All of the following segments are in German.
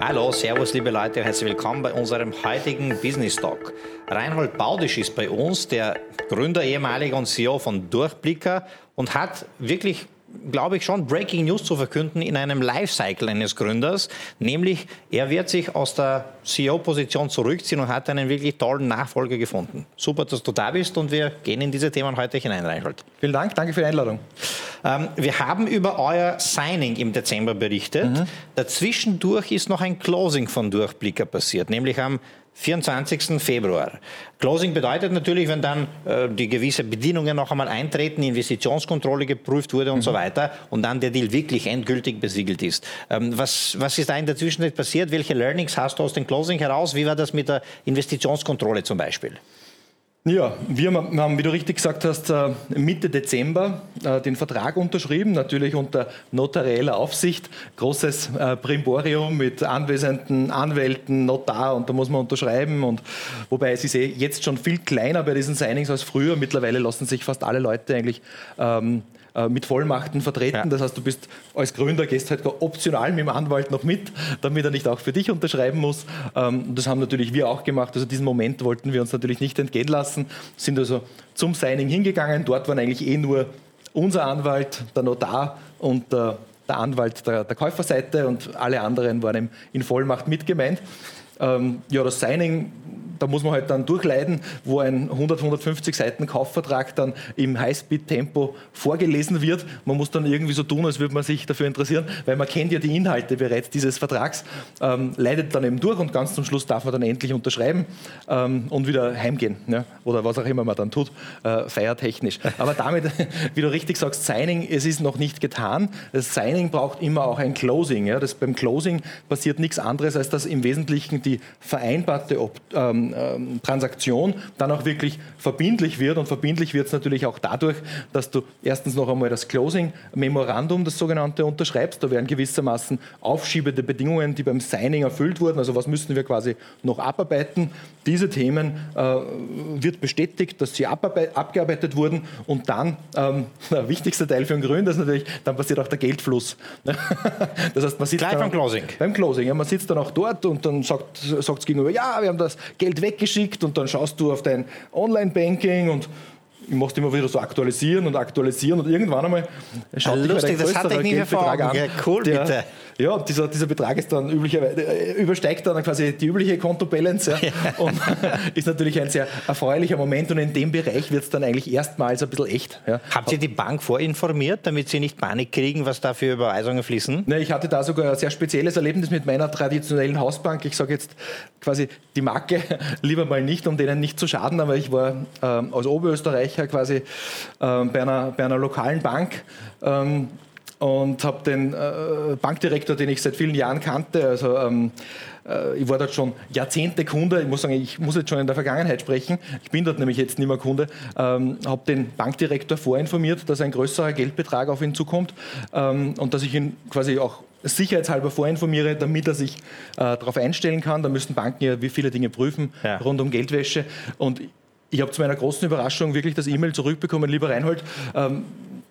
Hallo, Servus, liebe Leute, herzlich willkommen bei unserem heutigen Business Talk. Reinhold Baudisch ist bei uns, der Gründer, ehemaliger und CEO von Durchblicker und hat wirklich glaube ich, schon Breaking News zu verkünden in einem Lifecycle eines Gründers. Nämlich, er wird sich aus der CEO-Position zurückziehen und hat einen wirklich tollen Nachfolger gefunden. Super, dass du da bist und wir gehen in diese Themen heute hinein, Reinhold. Vielen Dank, danke für die Einladung. Ähm, wir haben über euer Signing im Dezember berichtet. Mhm. Dazwischendurch ist noch ein Closing von Durchblicker passiert, nämlich am 24. Februar. Closing bedeutet natürlich, wenn dann äh, die gewisse Bedingungen noch einmal eintreten, Investitionskontrolle geprüft wurde und mhm. so weiter und dann der Deal wirklich endgültig besiegelt ist. Ähm, was, was ist da in der Zwischenzeit passiert? Welche Learnings hast du aus dem Closing heraus? Wie war das mit der Investitionskontrolle zum Beispiel? Ja, wir haben, wie du richtig gesagt hast, äh, Mitte Dezember äh, den Vertrag unterschrieben, natürlich unter notarieller Aufsicht. Großes äh, Primborium mit anwesenden Anwälten, Notar und da muss man unterschreiben. Und wobei es ist eh jetzt schon viel kleiner bei diesen Signings als früher. Mittlerweile lassen sich fast alle Leute eigentlich ähm, äh, mit Vollmachten vertreten. Ja. Das heißt, du bist als Gründer, gehst halt optional mit dem Anwalt noch mit, damit er nicht auch für dich unterschreiben muss. Ähm, das haben natürlich wir auch gemacht. Also diesen Moment wollten wir uns natürlich nicht entgehen lassen, sind also zum Signing hingegangen. Dort waren eigentlich eh nur unser Anwalt, der Notar und der, der Anwalt der, der, Käuferseite und alle anderen waren in Vollmacht mitgemeint. Ähm, ja, das Signing da muss man halt dann durchleiden, wo ein 100, 150 Seiten Kaufvertrag dann im Highspeed-Tempo vorgelesen wird. Man muss dann irgendwie so tun, als würde man sich dafür interessieren, weil man kennt ja die Inhalte bereits dieses Vertrags, ähm, leidet dann eben durch und ganz zum Schluss darf man dann endlich unterschreiben ähm, und wieder heimgehen ja? oder was auch immer man dann tut, äh, feiertechnisch. Aber damit, wie du richtig sagst, Signing, es ist noch nicht getan. Das Signing braucht immer auch ein Closing. Ja? Das, beim Closing passiert nichts anderes, als dass im Wesentlichen die vereinbarte Op ähm, ähm, Transaktion dann auch wirklich verbindlich wird. Und verbindlich wird es natürlich auch dadurch, dass du erstens noch einmal das Closing-Memorandum, das sogenannte, unterschreibst. Da werden gewissermaßen aufschiebende Bedingungen, die beim Signing erfüllt wurden. Also was müssen wir quasi noch abarbeiten? Diese Themen äh, wird bestätigt, dass sie abgearbeitet wurden. Und dann, ähm, der wichtigste Teil für einen Gründer ist natürlich, dann passiert auch der Geldfluss. das heißt, man sitzt Gleich beim Closing. Beim Closing. Ja, man sitzt dann auch dort und dann sagt es gegenüber, ja, wir haben das Geld Geld weggeschickt und dann schaust du auf dein Online-Banking und ich musste immer wieder so aktualisieren und aktualisieren und irgendwann einmal schaut ah, Lustig, das hatte ich nie Geldbetrag an. Ja, cool, der, bitte. Ja, dieser, dieser Betrag ist dann üblicherweise, äh, übersteigt dann quasi die übliche Kontobalance ja, und ist natürlich ein sehr erfreulicher Moment und in dem Bereich wird es dann eigentlich erstmals ein bisschen echt. Ja. Habt ihr die Bank vorinformiert, damit sie nicht Panik kriegen, was da für Überweisungen fließen? Ne, ich hatte da sogar ein sehr spezielles Erlebnis mit meiner traditionellen Hausbank. Ich sage jetzt quasi die Marke lieber mal nicht, um denen nicht zu schaden, aber ich war ähm, als Oberösterreicher quasi ähm, bei, einer, bei einer lokalen Bank ähm, und habe den äh, Bankdirektor, den ich seit vielen Jahren kannte, also ähm, äh, ich war dort schon Jahrzehnte Kunde, ich muss sagen, ich muss jetzt schon in der Vergangenheit sprechen, ich bin dort nämlich jetzt nicht mehr Kunde, ähm, habe den Bankdirektor vorinformiert, dass ein größerer Geldbetrag auf ihn zukommt ähm, und dass ich ihn quasi auch sicherheitshalber vorinformiere, damit er sich äh, darauf einstellen kann. Da müssen Banken ja wie viele Dinge prüfen ja. rund um Geldwäsche. Und ich habe zu meiner großen Überraschung wirklich das E-Mail zurückbekommen, lieber Reinhold, ähm,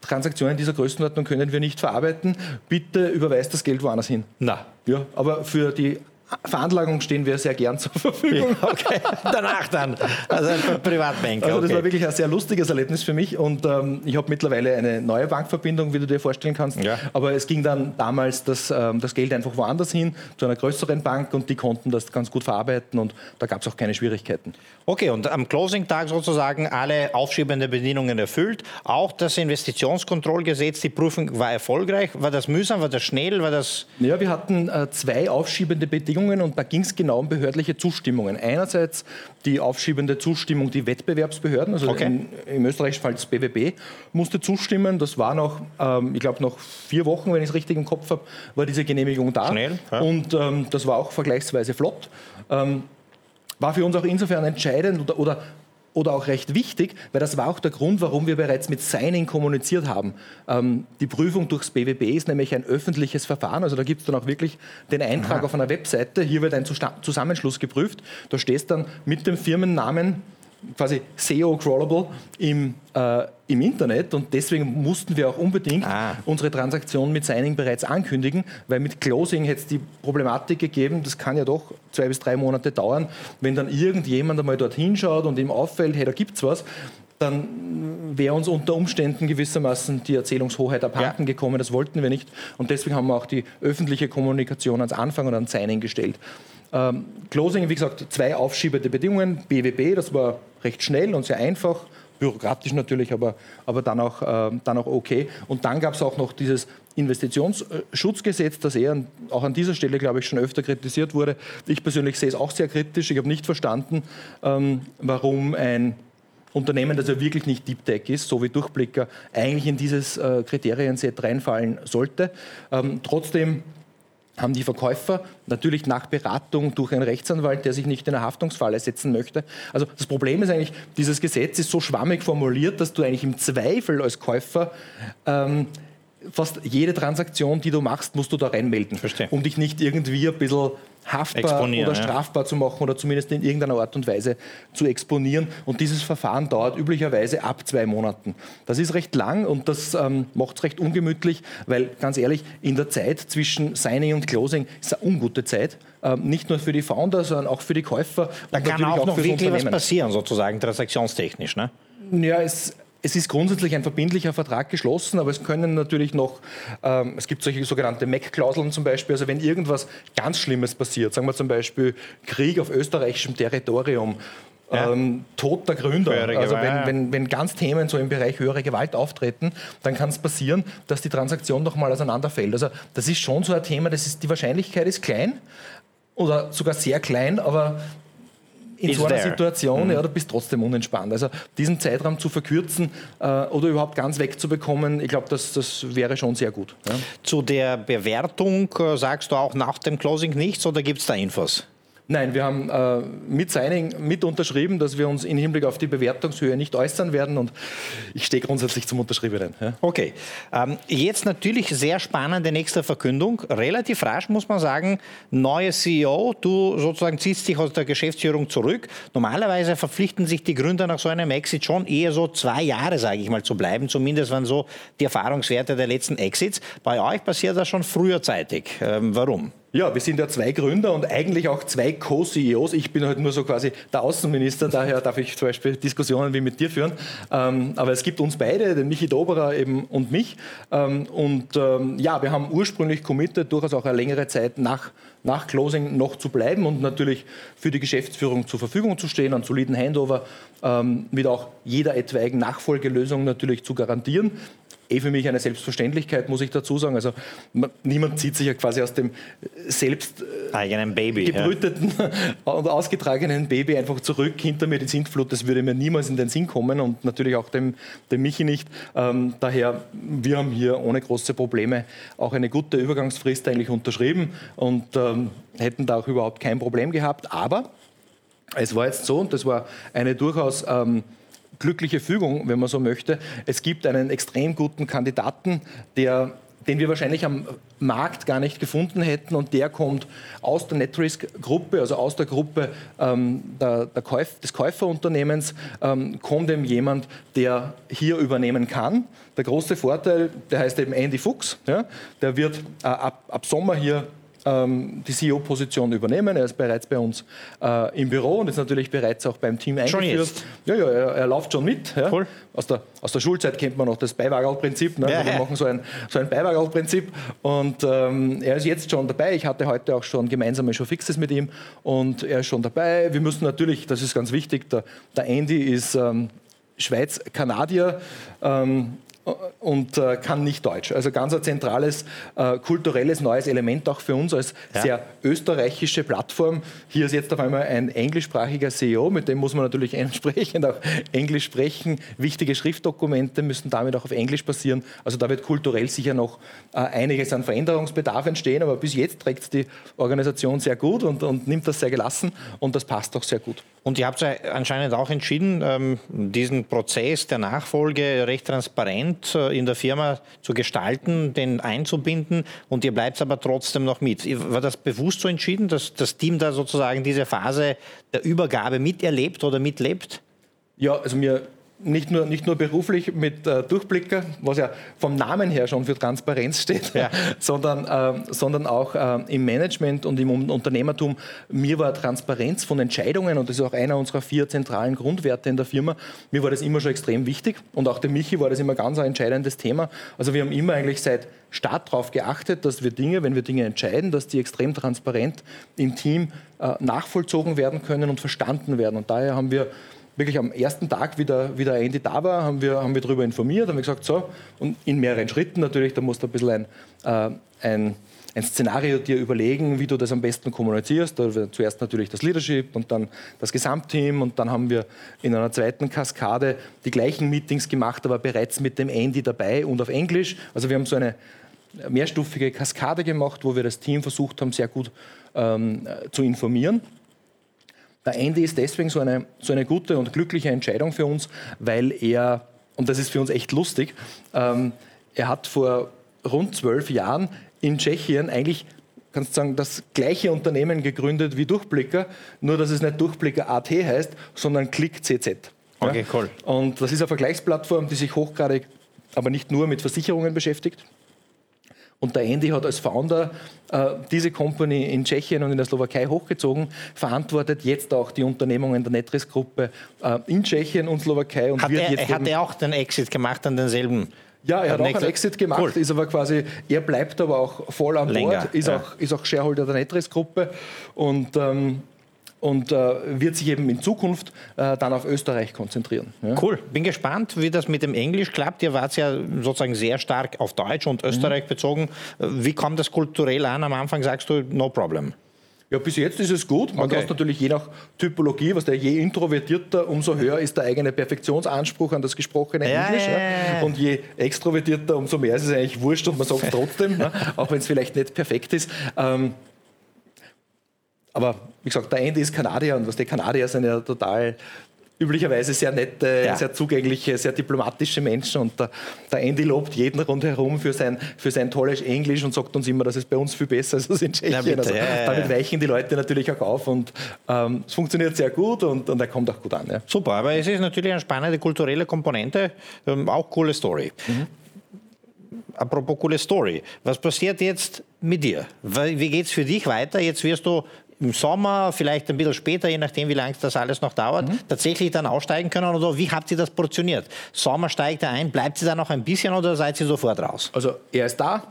Transaktionen dieser Größenordnung können wir nicht verarbeiten. Bitte überweist das Geld woanders hin. Na. Ja, aber für die Veranlagung stehen wir sehr gern zur Verfügung. Ja, okay, danach dann. Also Privatbank. Also das war wirklich ein sehr lustiges Erlebnis für mich und ähm, ich habe mittlerweile eine neue Bankverbindung, wie du dir vorstellen kannst. Ja. Aber es ging dann damals das, ähm, das Geld einfach woanders hin, zu einer größeren Bank und die konnten das ganz gut verarbeiten und da gab es auch keine Schwierigkeiten. Okay, und am Closing-Tag sozusagen alle aufschiebenden Bedingungen erfüllt. Auch das Investitionskontrollgesetz, die Prüfung war erfolgreich. War das mühsam, war das schnell, war das... Ja, wir hatten äh, zwei aufschiebende Bedingungen Bedingungen und da ging es genau um behördliche Zustimmungen. Einerseits die aufschiebende Zustimmung, die Wettbewerbsbehörden, also okay. in, im österreichischen Fall das BWB, musste zustimmen. Das war noch, ähm, ich glaube, noch vier Wochen, wenn ich es richtig im Kopf habe, war diese Genehmigung da. Schnell. Ja. Und ähm, das war auch vergleichsweise flott. Ähm, war für uns auch insofern entscheidend oder, oder oder auch recht wichtig, weil das war auch der Grund, warum wir bereits mit Signing kommuniziert haben. Ähm, die Prüfung durchs BWB ist nämlich ein öffentliches Verfahren, also da gibt es dann auch wirklich den Eintrag Aha. auf einer Webseite. Hier wird ein Zusammenschluss geprüft. Da stehst dann mit dem Firmennamen quasi SEO-crawlable im, äh, im Internet und deswegen mussten wir auch unbedingt ah. unsere Transaktion mit Signing bereits ankündigen, weil mit Closing hätte es die Problematik gegeben, das kann ja doch zwei bis drei Monate dauern, wenn dann irgendjemand einmal dorthin schaut und ihm auffällt, hey, da gibt es was, dann wäre uns unter Umständen gewissermaßen die Erzählungshoheit abhanden ja. gekommen. Das wollten wir nicht. Und deswegen haben wir auch die öffentliche Kommunikation ans Anfang und ans Signing gestellt. Ähm, Closing, wie gesagt, zwei aufschiebende Bedingungen. BWB, das war recht schnell und sehr einfach, bürokratisch natürlich, aber, aber dann, auch, äh, dann auch okay. Und dann gab es auch noch dieses Investitionsschutzgesetz, das eher auch an dieser Stelle, glaube ich, schon öfter kritisiert wurde. Ich persönlich sehe es auch sehr kritisch. Ich habe nicht verstanden, ähm, warum ein Unternehmen, das ja wirklich nicht Deep Tech ist, so wie Durchblicker, eigentlich in dieses äh, Kriterienset reinfallen sollte. Ähm, trotzdem haben die Verkäufer natürlich nach Beratung durch einen Rechtsanwalt, der sich nicht in eine Haftungsfalle setzen möchte. Also das Problem ist eigentlich, dieses Gesetz ist so schwammig formuliert, dass du eigentlich im Zweifel als Käufer ähm, fast jede Transaktion, die du machst, musst du da reinmelden, Verstehe. um dich nicht irgendwie ein bisschen haftbar oder strafbar ja. zu machen oder zumindest in irgendeiner Art und Weise zu exponieren. Und dieses Verfahren dauert üblicherweise ab zwei Monaten. Das ist recht lang und das ähm, macht es recht ungemütlich, weil ganz ehrlich, in der Zeit zwischen Signing und Closing ist eine ungute Zeit. Ähm, nicht nur für die Founder, sondern auch für die Käufer. Da kann auch, auch noch wirklich was passieren, sozusagen transaktionstechnisch. Ne? Ja, es, es ist grundsätzlich ein verbindlicher Vertrag geschlossen, aber es können natürlich noch, ähm, es gibt solche sogenannte MEC-Klauseln zum Beispiel, also wenn irgendwas ganz Schlimmes passiert, sagen wir zum Beispiel Krieg auf österreichischem Territorium, ja. ähm, Tod der Gründer. Also wenn, wenn, wenn ganz Themen so im Bereich höhere Gewalt auftreten, dann kann es passieren, dass die Transaktion nochmal auseinanderfällt. Also das ist schon so ein Thema, das ist, die Wahrscheinlichkeit ist klein oder sogar sehr klein, aber in so einer there. Situation, mhm. ja, du bist trotzdem unentspannt. Also diesen Zeitraum zu verkürzen äh, oder überhaupt ganz wegzubekommen, ich glaube, das, das wäre schon sehr gut. Ja. Zu der Bewertung äh, sagst du auch nach dem Closing nichts oder gibt es da Infos? Nein, wir haben äh, mit Signing mit unterschrieben, dass wir uns im Hinblick auf die Bewertungshöhe nicht äußern werden und ich stehe grundsätzlich zum Unterschriebenen. Ja. Okay. Ähm, jetzt natürlich sehr spannende nächste Verkündung. Relativ rasch muss man sagen, neue CEO, du sozusagen ziehst dich aus der Geschäftsführung zurück. Normalerweise verpflichten sich die Gründer nach so einem Exit schon eher so zwei Jahre, sage ich mal, zu bleiben. Zumindest waren so die Erfahrungswerte der letzten Exits. Bei euch passiert das schon früherzeitig. Ähm, warum? Ja, wir sind ja zwei Gründer und eigentlich auch zwei Co-CEOs. Ich bin halt nur so quasi der Außenminister, daher darf ich zum Beispiel Diskussionen wie mit dir führen. Ähm, aber es gibt uns beide, den Michi Doberer eben und mich. Ähm, und ähm, ja, wir haben ursprünglich committed, durchaus auch eine längere Zeit nach, nach Closing noch zu bleiben und natürlich für die Geschäftsführung zur Verfügung zu stehen, einen soliden Handover ähm, mit auch jeder etwaigen Nachfolgelösung natürlich zu garantieren eh für mich eine Selbstverständlichkeit, muss ich dazu sagen. Also man, niemand zieht sich ja quasi aus dem selbst äh, eigenen Baby, gebrüteten ja. und ausgetragenen Baby einfach zurück hinter mir die Sintflut. Das würde mir niemals in den Sinn kommen und natürlich auch dem, dem Michi nicht. Ähm, daher, wir haben hier ohne große Probleme auch eine gute Übergangsfrist eigentlich unterschrieben und ähm, hätten da auch überhaupt kein Problem gehabt. Aber es war jetzt so, und das war eine durchaus ähm, glückliche Fügung, wenn man so möchte. Es gibt einen extrem guten Kandidaten, der den wir wahrscheinlich am Markt gar nicht gefunden hätten. Und der kommt aus der NetRisk-Gruppe, also aus der Gruppe ähm, der, der Käuf, des Käuferunternehmens, ähm, kommt eben jemand, der hier übernehmen kann. Der große Vorteil, der heißt eben Andy Fuchs, ja, der wird äh, ab, ab Sommer hier ähm, die CEO-Position übernehmen. Er ist bereits bei uns äh, im Büro und ist natürlich bereits auch beim Team eingeführt. Schon jetzt? Ja, ja, er, er läuft schon mit. Ja. Cool. Aus, der, aus der Schulzeit kennt man noch das Beiwagerl-Prinzip. Ne? Ja, wir machen so ein, so ein Beiwagerl-Prinzip und ähm, er ist jetzt schon dabei. Ich hatte heute auch schon gemeinsame Showfixes mit ihm und er ist schon dabei. Wir müssen natürlich, das ist ganz wichtig, der, der Andy ist ähm, Schweiz-Kanadier. Ähm, und äh, kann nicht Deutsch. Also ganz ein zentrales äh, kulturelles neues Element auch für uns als ja. sehr österreichische Plattform. Hier ist jetzt auf einmal ein englischsprachiger CEO, mit dem muss man natürlich entsprechend auch Englisch sprechen. Wichtige Schriftdokumente müssen damit auch auf Englisch passieren. Also da wird kulturell sicher noch äh, einiges an Veränderungsbedarf entstehen, aber bis jetzt trägt es die Organisation sehr gut und, und nimmt das sehr gelassen und das passt auch sehr gut. Und ihr habt ja anscheinend auch entschieden, ähm, diesen Prozess der Nachfolge recht transparent äh, in der Firma zu gestalten, den einzubinden und ihr bleibt aber trotzdem noch mit. War das bewusst so entschieden, dass das Team da sozusagen diese Phase der Übergabe miterlebt oder mitlebt? Ja, also mir nicht nur, nicht nur beruflich mit äh, Durchblicker, was ja vom Namen her schon für Transparenz steht, ja. sondern, äh, sondern auch äh, im Management und im Unternehmertum. Mir war Transparenz von Entscheidungen, und das ist auch einer unserer vier zentralen Grundwerte in der Firma, mir war das immer schon extrem wichtig. Und auch der Michi war das immer ganz ein entscheidendes Thema. Also wir haben immer eigentlich seit Start darauf geachtet, dass wir Dinge, wenn wir Dinge entscheiden, dass die extrem transparent im Team äh, nachvollzogen werden können und verstanden werden. Und daher haben wir wirklich am ersten Tag, wie der, wie der Andy da war, haben wir, haben wir darüber informiert, haben wir gesagt, so, und in mehreren Schritten natürlich, da musst du ein bisschen ein, äh, ein, ein Szenario dir überlegen, wie du das am besten kommunizierst. Da zuerst natürlich das Leadership und dann das Gesamtteam und dann haben wir in einer zweiten Kaskade die gleichen Meetings gemacht, aber bereits mit dem Andy dabei und auf Englisch. Also wir haben so eine mehrstufige Kaskade gemacht, wo wir das Team versucht haben, sehr gut ähm, zu informieren. Der Andy ist deswegen so eine, so eine gute und glückliche Entscheidung für uns, weil er, und das ist für uns echt lustig, ähm, er hat vor rund zwölf Jahren in Tschechien eigentlich kannst du sagen, das gleiche Unternehmen gegründet wie Durchblicker, nur dass es nicht Durchblicker AT heißt, sondern ClickCZ. Okay, cool. Und das ist eine Vergleichsplattform, die sich hochgradig, aber nicht nur mit Versicherungen beschäftigt, und der Andy hat als Founder äh, diese Company in Tschechien und in der Slowakei hochgezogen, verantwortet jetzt auch die Unternehmungen der Netris-Gruppe äh, in Tschechien und Slowakei. Und hat, er, er hat er auch den Exit gemacht an denselben? Ja, er hat auch einen Exit gemacht, cool. ist aber quasi, er bleibt aber auch voll an Länger, Bord, ist, ja. auch, ist auch Shareholder der Netris-Gruppe und ähm, und äh, wird sich eben in Zukunft äh, dann auf Österreich konzentrieren. Ja? Cool. Bin gespannt, wie das mit dem Englisch klappt. Ihr wart ja sozusagen sehr stark auf Deutsch und Österreich mhm. bezogen. Wie kommt das kulturell an? Am Anfang sagst du, no problem. Ja, bis jetzt ist es gut. Man okay. kann natürlich je nach Typologie, was der je introvertierter, umso höher ist der eigene Perfektionsanspruch an das gesprochene ja, Englisch. Ja, ja, und je extrovertierter, umso mehr ist es eigentlich wurscht und man sagt trotzdem, ne? auch wenn es vielleicht nicht perfekt ist. Ähm, aber wie gesagt, der Andy ist Kanadier und was die Kanadier sind ja total üblicherweise sehr nette, ja. sehr zugängliche, sehr diplomatische Menschen und der, der Andy lobt jeden rundherum für sein, für sein tolles Englisch und sagt uns immer, dass es bei uns viel besser ist als in Tschechien. Also, ja, ja, damit weichen die Leute natürlich auch auf und ähm, es funktioniert sehr gut und, und er kommt auch gut an. Super, aber es ist natürlich eine spannende kulturelle Komponente, ähm, auch coole Story. Mhm apropos coole Story. Was passiert jetzt mit dir? Wie geht es für dich weiter? Jetzt wirst du im Sommer, vielleicht ein bisschen später, je nachdem, wie lange das alles noch dauert, mhm. tatsächlich dann aussteigen können? Oder wie habt ihr das portioniert? Sommer steigt er ein, bleibt sie da noch ein bisschen oder seid ihr sofort raus? Also er ist da,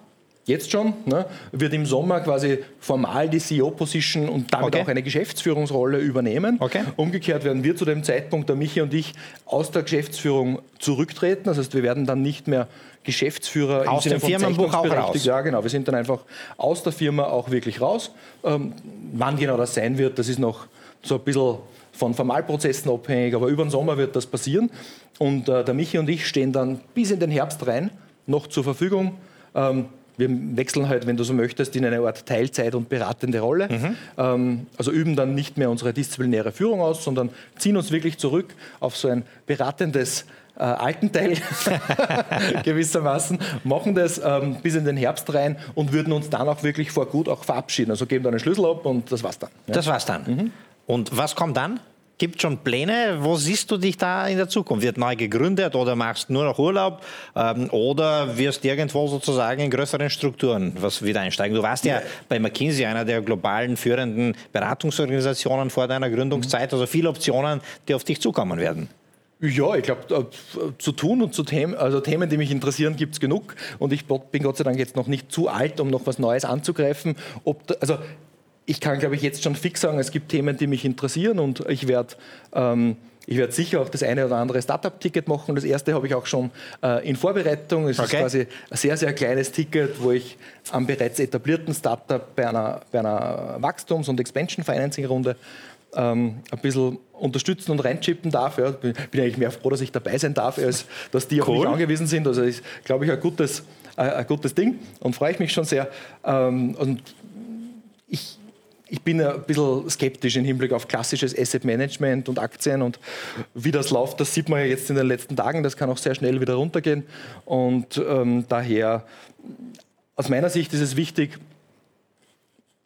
jetzt schon, ne, wird im Sommer quasi formal die CEO-Position und damit okay. auch eine Geschäftsführungsrolle übernehmen. Okay. Umgekehrt werden wir zu dem Zeitpunkt, der Michi und ich, aus der Geschäftsführung zurücktreten. Das heißt, wir werden dann nicht mehr Geschäftsführer aus dem Firmenbuch auch raus. Ja, genau. Wir sind dann einfach aus der Firma auch wirklich raus. Ähm, wann genau das sein wird, das ist noch so ein bisschen von Formalprozessen abhängig, aber über den Sommer wird das passieren. Und äh, der Michi und ich stehen dann bis in den Herbst rein noch zur Verfügung. Ähm, wir wechseln halt, wenn du so möchtest, in eine Art Teilzeit- und beratende Rolle. Mhm. Ähm, also üben dann nicht mehr unsere disziplinäre Führung aus, sondern ziehen uns wirklich zurück auf so ein beratendes äh, alten Teil gewissermaßen, machen das ähm, bis in den Herbst rein und würden uns dann auch wirklich vor gut auch verabschieden. Also geben dann einen Schlüssel ab und das war's dann. Ja. Das war's dann. Mhm. Und was kommt dann? Gibt schon Pläne? Wo siehst du dich da in der Zukunft? Wird neu gegründet oder machst nur noch Urlaub ähm, oder wirst irgendwo sozusagen in größeren Strukturen was wieder einsteigen? Du warst ja, ja bei McKinsey einer der globalen führenden Beratungsorganisationen vor deiner Gründungszeit, also viele Optionen, die auf dich zukommen werden. Ja, ich glaube, äh, zu tun und zu Themen, also Themen, die mich interessieren, gibt es genug. Und ich bin Gott sei Dank jetzt noch nicht zu alt, um noch was Neues anzugreifen. Da, also ich kann, glaube ich, jetzt schon fix sagen, es gibt Themen, die mich interessieren und ich werde ähm, ich werde sicher auch das eine oder andere Startup-Ticket machen. Das erste habe ich auch schon äh, in Vorbereitung. Es okay. ist quasi ein sehr, sehr kleines Ticket, wo ich am bereits etablierten Startup bei einer, bei einer Wachstums- und Expansion-Financing-Runde ähm, ein bisschen unterstützen und reinchippen darf. Ja. Bin, bin eigentlich mehr froh, dass ich dabei sein darf, als dass die cool. auf mich angewiesen sind. Also ist, glaube ich, ein gutes, äh, ein gutes Ding und freue ich mich schon sehr. Ähm, und ich, ich bin ein bisschen skeptisch im Hinblick auf klassisches Asset Management und Aktien und wie das läuft, das sieht man ja jetzt in den letzten Tagen, das kann auch sehr schnell wieder runtergehen und ähm, daher aus meiner Sicht ist es wichtig,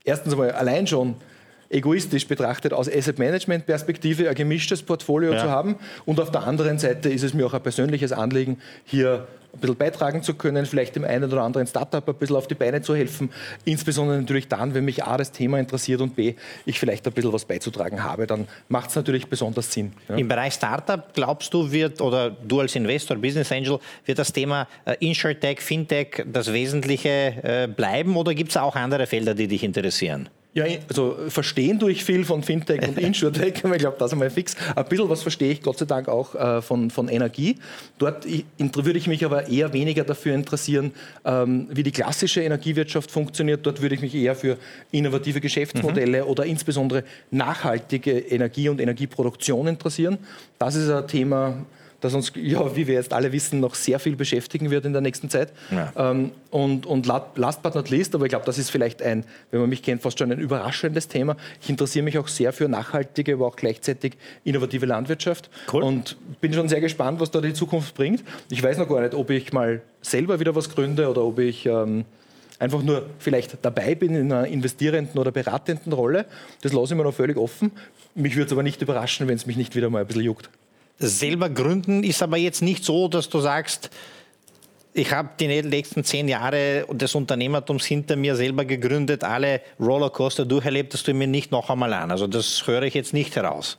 erstens einmal allein schon egoistisch betrachtet aus Asset Management Perspektive ein gemischtes Portfolio ja. zu haben. Und auf der anderen Seite ist es mir auch ein persönliches Anliegen, hier ein bisschen beitragen zu können, vielleicht dem einen oder anderen Startup ein bisschen auf die Beine zu helfen. Insbesondere natürlich dann, wenn mich A, das Thema interessiert und B, ich vielleicht ein bisschen was beizutragen habe, dann macht es natürlich besonders Sinn. Ja. Im Bereich Startup, glaubst du, wird, oder du als Investor, Business Angel, wird das Thema äh, InsurTech, Fintech das Wesentliche äh, bleiben oder gibt es auch andere Felder, die dich interessieren? Ja, also verstehen tue ich viel von Fintech und Insurtech, ich glaube, das ist einmal fix. Ein bisschen was verstehe ich Gott sei Dank auch äh, von, von Energie. Dort würde ich mich aber eher weniger dafür interessieren, ähm, wie die klassische Energiewirtschaft funktioniert. Dort würde ich mich eher für innovative Geschäftsmodelle mhm. oder insbesondere nachhaltige Energie und Energieproduktion interessieren. Das ist ein Thema, das uns, ja, wie wir jetzt alle wissen, noch sehr viel beschäftigen wird in der nächsten Zeit. Ja. Ähm, und, und last but not least, aber ich glaube, das ist vielleicht ein, wenn man mich kennt, fast schon ein überraschendes Thema. Ich interessiere mich auch sehr für nachhaltige, aber auch gleichzeitig innovative Landwirtschaft. Cool. Und bin schon sehr gespannt, was da die Zukunft bringt. Ich weiß noch gar nicht, ob ich mal selber wieder was gründe oder ob ich ähm, einfach nur vielleicht dabei bin in einer investierenden oder beratenden Rolle. Das lasse ich mir noch völlig offen. Mich würde es aber nicht überraschen, wenn es mich nicht wieder mal ein bisschen juckt selber gründen ist aber jetzt nicht so, dass du sagst, ich habe die nächsten zehn Jahre des Unternehmertums hinter mir selber gegründet, alle Rollercoaster durcherlebt, das tue ich mir nicht noch einmal an. Also das höre ich jetzt nicht heraus.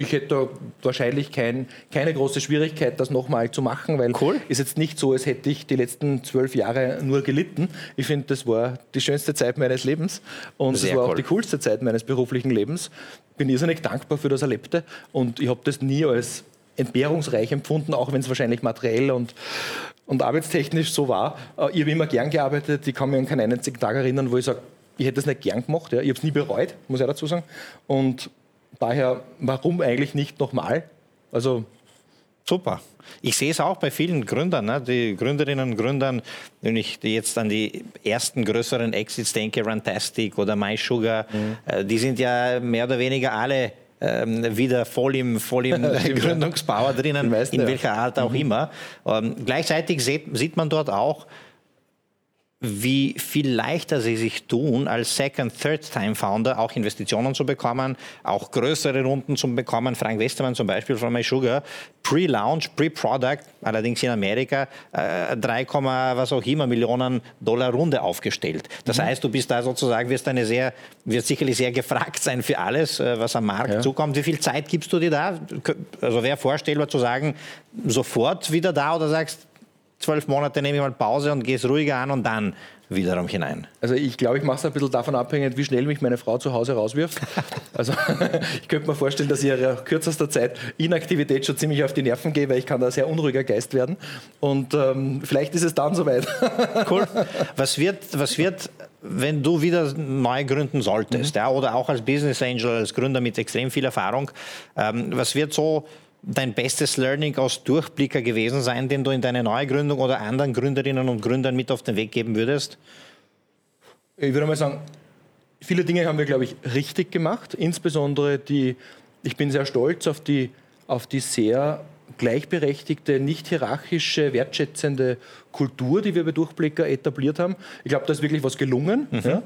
Ich hätte da wahrscheinlich kein, keine große Schwierigkeit, das nochmal zu machen, weil cool. ist jetzt nicht so, als hätte ich die letzten zwölf Jahre nur gelitten. Ich finde, das war die schönste Zeit meines Lebens und es war cool. auch die coolste Zeit meines beruflichen Lebens. Bin irrsinnig dankbar für das Erlebte und ich habe das nie als entbehrungsreich empfunden, auch wenn es wahrscheinlich materiell und, und arbeitstechnisch so war. Äh, ich habe immer gern gearbeitet. Ich kann mich an keinen einzigen Tag erinnern, wo ich sage, ich hätte das nicht gern gemacht. Ja. Ich habe es nie bereut, muss ich dazu sagen. Und Daher, warum eigentlich nicht nochmal? Also Super. Ich sehe es auch bei vielen Gründern, ne? die Gründerinnen und Gründern, wenn ich jetzt an die ersten größeren Exits denke, Runtastic oder MySugar, mhm. Äh, die sind ja mehr oder weniger alle ähm, wieder voll im, voll im Gründungsbauer drinnen, meisten, in welcher Art auch mhm. immer. Ähm, gleichzeitig sieht, sieht man dort auch, wie viel leichter sie sich tun, als Second, Third-Time-Founder auch Investitionen zu bekommen, auch größere Runden zu bekommen. Frank Westermann zum Beispiel von MySugar, Pre-Launch, Pre-Product, allerdings in Amerika, äh, 3, was auch immer Millionen Dollar Runde aufgestellt. Das mhm. heißt, du bist da sozusagen, wirst eine sehr, wird sicherlich sehr gefragt sein für alles, äh, was am Markt ja. zukommt. Wie viel Zeit gibst du dir da? Also wäre vorstellbar zu sagen, sofort wieder da oder sagst, zwölf Monate nehme ich mal Pause und gehe es ruhiger an und dann wiederum hinein. Also ich glaube, ich mache es ein bisschen davon abhängig, wie schnell mich meine Frau zu Hause rauswirft. Also ich könnte mir vorstellen, dass ich ihrer kürzester Zeit Inaktivität schon ziemlich auf die Nerven gehe, weil ich kann da sehr unruhiger Geist werden. Und ähm, vielleicht ist es dann soweit. Cool. Was wird, was wird wenn du wieder neu gründen solltest, mhm. ja, oder auch als Business Angel, als Gründer mit extrem viel Erfahrung, ähm, was wird so dein bestes Learning aus Durchblicker gewesen sein, den du in deine Neugründung oder anderen Gründerinnen und Gründern mit auf den Weg geben würdest? Ich würde mal sagen, viele Dinge haben wir, glaube ich, richtig gemacht. Insbesondere die, ich bin sehr stolz auf die, auf die sehr gleichberechtigte, nicht hierarchische, wertschätzende Kultur, die wir bei Durchblicker etabliert haben. Ich glaube, da ist wirklich was gelungen. Mhm. Ja.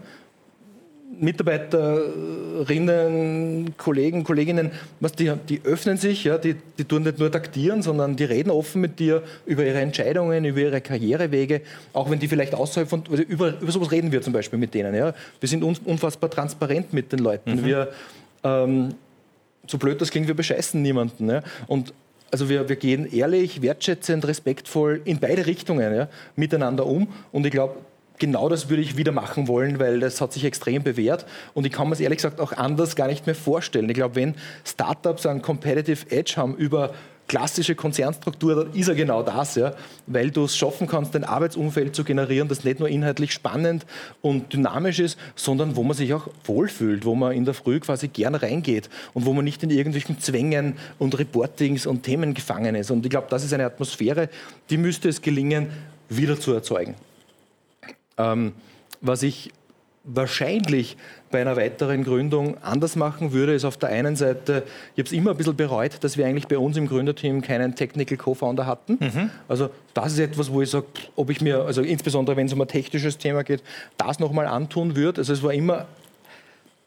Mitarbeiterinnen, Kollegen, Kolleginnen, was die, die öffnen sich, ja, die, die tun nicht nur taktieren, sondern die reden offen mit dir über ihre Entscheidungen, über ihre Karrierewege, auch wenn die vielleicht außerhalb von, über, über sowas reden wir zum Beispiel mit denen. Ja. Wir sind unfassbar transparent mit den Leuten. Mhm. Wir, ähm, so blöd das klingt, wir bescheißen niemanden. Ja. Und also wir, wir gehen ehrlich, wertschätzend, respektvoll in beide Richtungen ja, miteinander um. Und ich glaube, genau das würde ich wieder machen wollen, weil das hat sich extrem bewährt und ich kann mir es ehrlich gesagt auch anders gar nicht mehr vorstellen. Ich glaube, wenn Startups einen Competitive Edge haben über klassische Konzernstruktur, dann ist er genau das, ja, weil du es schaffen kannst, ein Arbeitsumfeld zu generieren, das nicht nur inhaltlich spannend und dynamisch ist, sondern wo man sich auch wohlfühlt, wo man in der Früh quasi gern reingeht und wo man nicht in irgendwelchen Zwängen und Reportings und Themen gefangen ist. Und ich glaube, das ist eine Atmosphäre, die müsste es gelingen, wieder zu erzeugen. Ähm, was ich wahrscheinlich bei einer weiteren Gründung anders machen würde, ist auf der einen Seite, ich habe es immer ein bisschen bereut, dass wir eigentlich bei uns im Gründerteam keinen Technical Co-Founder hatten. Mhm. Also das ist etwas, wo ich sage, ob ich mir, also insbesondere wenn es um ein technisches Thema geht, das nochmal antun würde. Also es war immer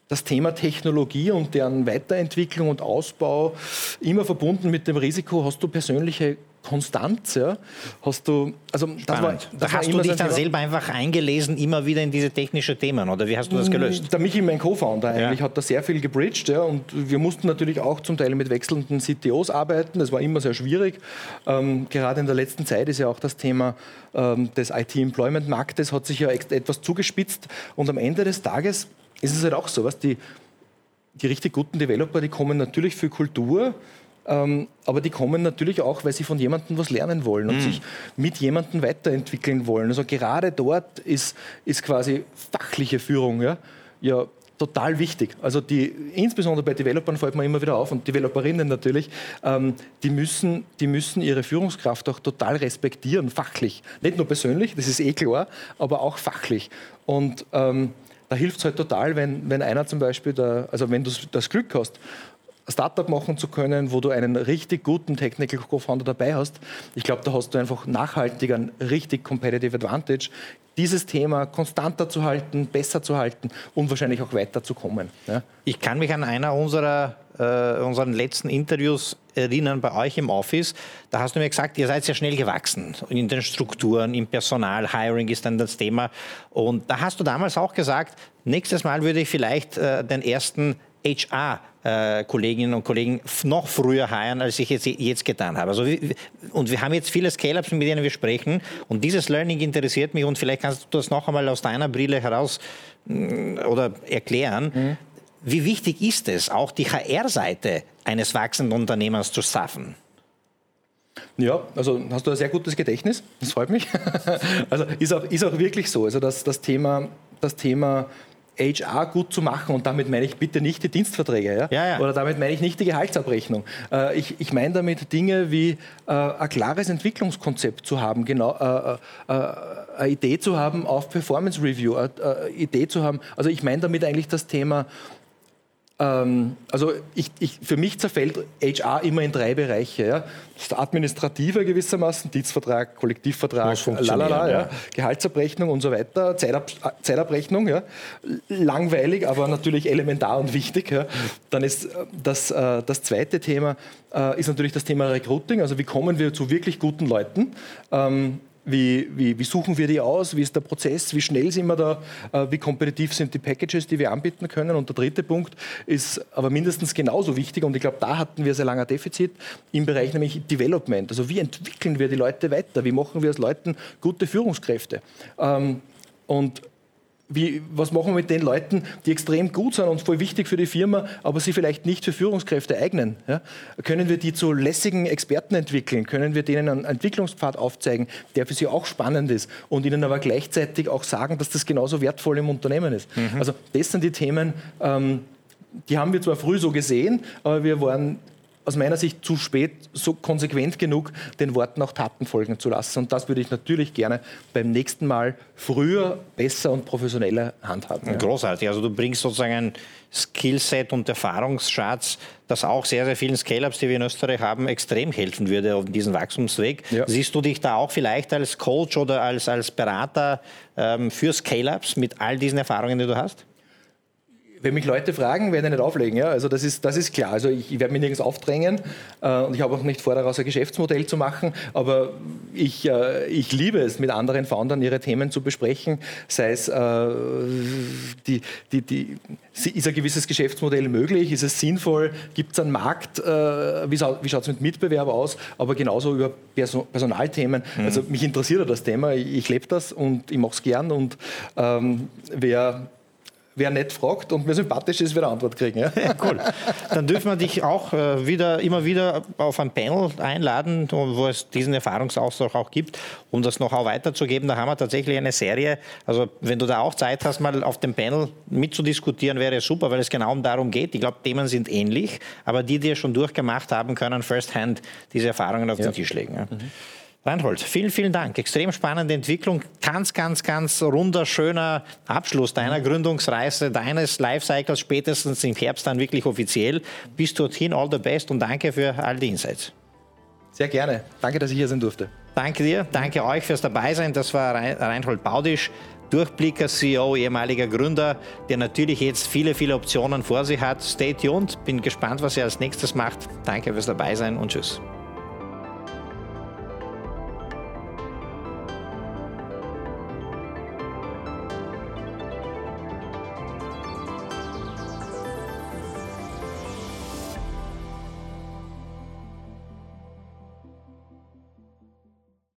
das Thema Technologie und deren Weiterentwicklung und Ausbau immer verbunden mit dem Risiko, hast du persönliche Konstanz, ja? Hast du, also das war, das da hast du dich dann selber einfach eingelesen, immer wieder in diese technischen Themen, oder wie hast du das gelöst? Der Michi, mein Co-Founder, eigentlich ja. hat da sehr viel gebridged, ja, und wir mussten natürlich auch zum Teil mit wechselnden CTOs arbeiten, das war immer sehr schwierig. Ähm, gerade in der letzten Zeit ist ja auch das Thema ähm, des IT-Employment-Marktes hat sich ja etwas zugespitzt und am Ende des Tages ist es halt auch so, was die, die richtig guten Developer, die kommen natürlich für Kultur, ähm, aber die kommen natürlich auch, weil sie von jemandem was lernen wollen und mhm. sich mit jemandem weiterentwickeln wollen. Also gerade dort ist, ist quasi fachliche Führung ja, ja total wichtig. Also die, insbesondere bei Developern fällt mir immer wieder auf und Developerinnen natürlich, ähm, die, müssen, die müssen ihre Führungskraft auch total respektieren, fachlich. Nicht nur persönlich, das ist eh klar, aber auch fachlich. Und ähm, da hilft es halt total, wenn, wenn einer zum Beispiel, da, also wenn du das Glück hast, Startup machen zu können, wo du einen richtig guten Technical Co-Founder dabei hast. Ich glaube, da hast du einfach nachhaltig einen richtig competitive Advantage, dieses Thema konstanter zu halten, besser zu halten und wahrscheinlich auch weiterzukommen. Ja. Ich kann mich an einer unserer äh, unseren letzten Interviews erinnern bei euch im Office. Da hast du mir gesagt, ihr seid sehr schnell gewachsen in den Strukturen, im Personal, Hiring ist dann das Thema. Und da hast du damals auch gesagt, nächstes Mal würde ich vielleicht äh, den ersten HR-Kolleginnen äh, und Kollegen noch früher heiren, als ich jetzt, jetzt getan habe. Also, und wir haben jetzt viele Scale-Ups, mit denen wir sprechen. Und dieses Learning interessiert mich. Und vielleicht kannst du das noch einmal aus deiner Brille heraus mm, oder erklären. Mhm. Wie wichtig ist es, auch die HR-Seite eines wachsenden Unternehmens zu schaffen? Ja, also hast du ein sehr gutes Gedächtnis, das freut mich. Also ist auch, ist auch wirklich so. Also das, das Thema, das Thema HR gut zu machen. Und damit meine ich bitte nicht die Dienstverträge. Ja? Ja, ja. Oder damit meine ich nicht die Gehaltsabrechnung. Äh, ich, ich meine damit Dinge wie äh, ein klares Entwicklungskonzept zu haben, genau, äh, äh, äh eine Idee zu haben auf Performance Review, eine äh, Idee zu haben. Also ich meine damit eigentlich das Thema ähm, also ich, ich, für mich zerfällt HR immer in drei Bereiche. Ja. Das administrative gewissermaßen, Dienstvertrag, Kollektivvertrag, lalala, ja. Gehaltsabrechnung und so weiter, Zeitab Zeitabrechnung. Ja. Langweilig, aber natürlich elementar und wichtig. Ja. Dann ist äh, das, äh, das zweite Thema äh, ist natürlich das Thema Recruiting. Also wie kommen wir zu wirklich guten Leuten? Ähm, wie, wie, wie, suchen wir die aus? Wie ist der Prozess? Wie schnell sind wir da? Äh, wie kompetitiv sind die Packages, die wir anbieten können? Und der dritte Punkt ist aber mindestens genauso wichtig und ich glaube, da hatten wir sehr lange Defizit im Bereich nämlich Development. Also wie entwickeln wir die Leute weiter? Wie machen wir aus Leuten gute Führungskräfte? Ähm, und wie, was machen wir mit den Leuten, die extrem gut sind und voll wichtig für die Firma, aber sie vielleicht nicht für Führungskräfte eignen? Ja? Können wir die zu lässigen Experten entwickeln? Können wir denen einen Entwicklungspfad aufzeigen, der für sie auch spannend ist und ihnen aber gleichzeitig auch sagen, dass das genauso wertvoll im Unternehmen ist? Mhm. Also das sind die Themen, ähm, die haben wir zwar früh so gesehen, aber wir waren aus meiner Sicht zu spät, so konsequent genug, den Worten auch Taten folgen zu lassen. Und das würde ich natürlich gerne beim nächsten Mal früher, besser und professioneller handhaben. Ja. Großartig. Also du bringst sozusagen ein Skillset und Erfahrungsschatz, das auch sehr, sehr vielen Scale-Ups, die wir in Österreich haben, extrem helfen würde auf diesem Wachstumsweg. Ja. Siehst du dich da auch vielleicht als Coach oder als, als Berater ähm, für Scale-Ups mit all diesen Erfahrungen, die du hast? Wenn mich Leute fragen, werde ich nicht auflegen. Ja? Also das ist, das ist klar. Also ich, ich werde mich nirgends aufdrängen äh, und ich habe auch nicht vor, daraus ein Geschäftsmodell zu machen. Aber ich, äh, ich liebe es, mit anderen Foundern ihre Themen zu besprechen. Sei es, äh, die, die, die, ist ein gewisses Geschäftsmodell möglich? Ist es sinnvoll? Gibt es einen Markt? Äh, wie, wie schaut es mit Mitbewerber aus? Aber genauso über Person, Personalthemen. Mhm. Also mich interessiert das Thema. Ich, ich lebe das und ich mache es gern. Und ähm, wer wer nett fragt und mir sympathisch ist, wird eine Antwort kriegen. Ja? ja cool. Dann dürfen wir dich auch äh, wieder, immer wieder auf ein Panel einladen, wo es diesen Erfahrungsaustausch auch gibt, um das noch auch weiterzugeben. Da haben wir tatsächlich eine Serie. Also wenn du da auch Zeit hast, mal auf dem Panel mitzudiskutieren, wäre super, weil es genau darum geht. Ich glaube, Themen sind ähnlich, aber die, die es schon durchgemacht haben, können firsthand diese Erfahrungen auf ja. den Tisch legen. Ja. Mhm. Reinhold, vielen, vielen Dank. Extrem spannende Entwicklung. Ganz, ganz, ganz runder, schöner Abschluss deiner Gründungsreise, deines Lifecycles, spätestens im Herbst dann wirklich offiziell. Bis dorthin, all the best und danke für all die Insights. Sehr gerne. Danke, dass ich hier sein durfte. Danke dir, danke euch fürs Dabeisein. Das war Reinhold Baudisch, Durchblicker, CEO, ehemaliger Gründer, der natürlich jetzt viele, viele Optionen vor sich hat. Stay tuned, bin gespannt, was er als nächstes macht. Danke fürs Dabeisein und tschüss.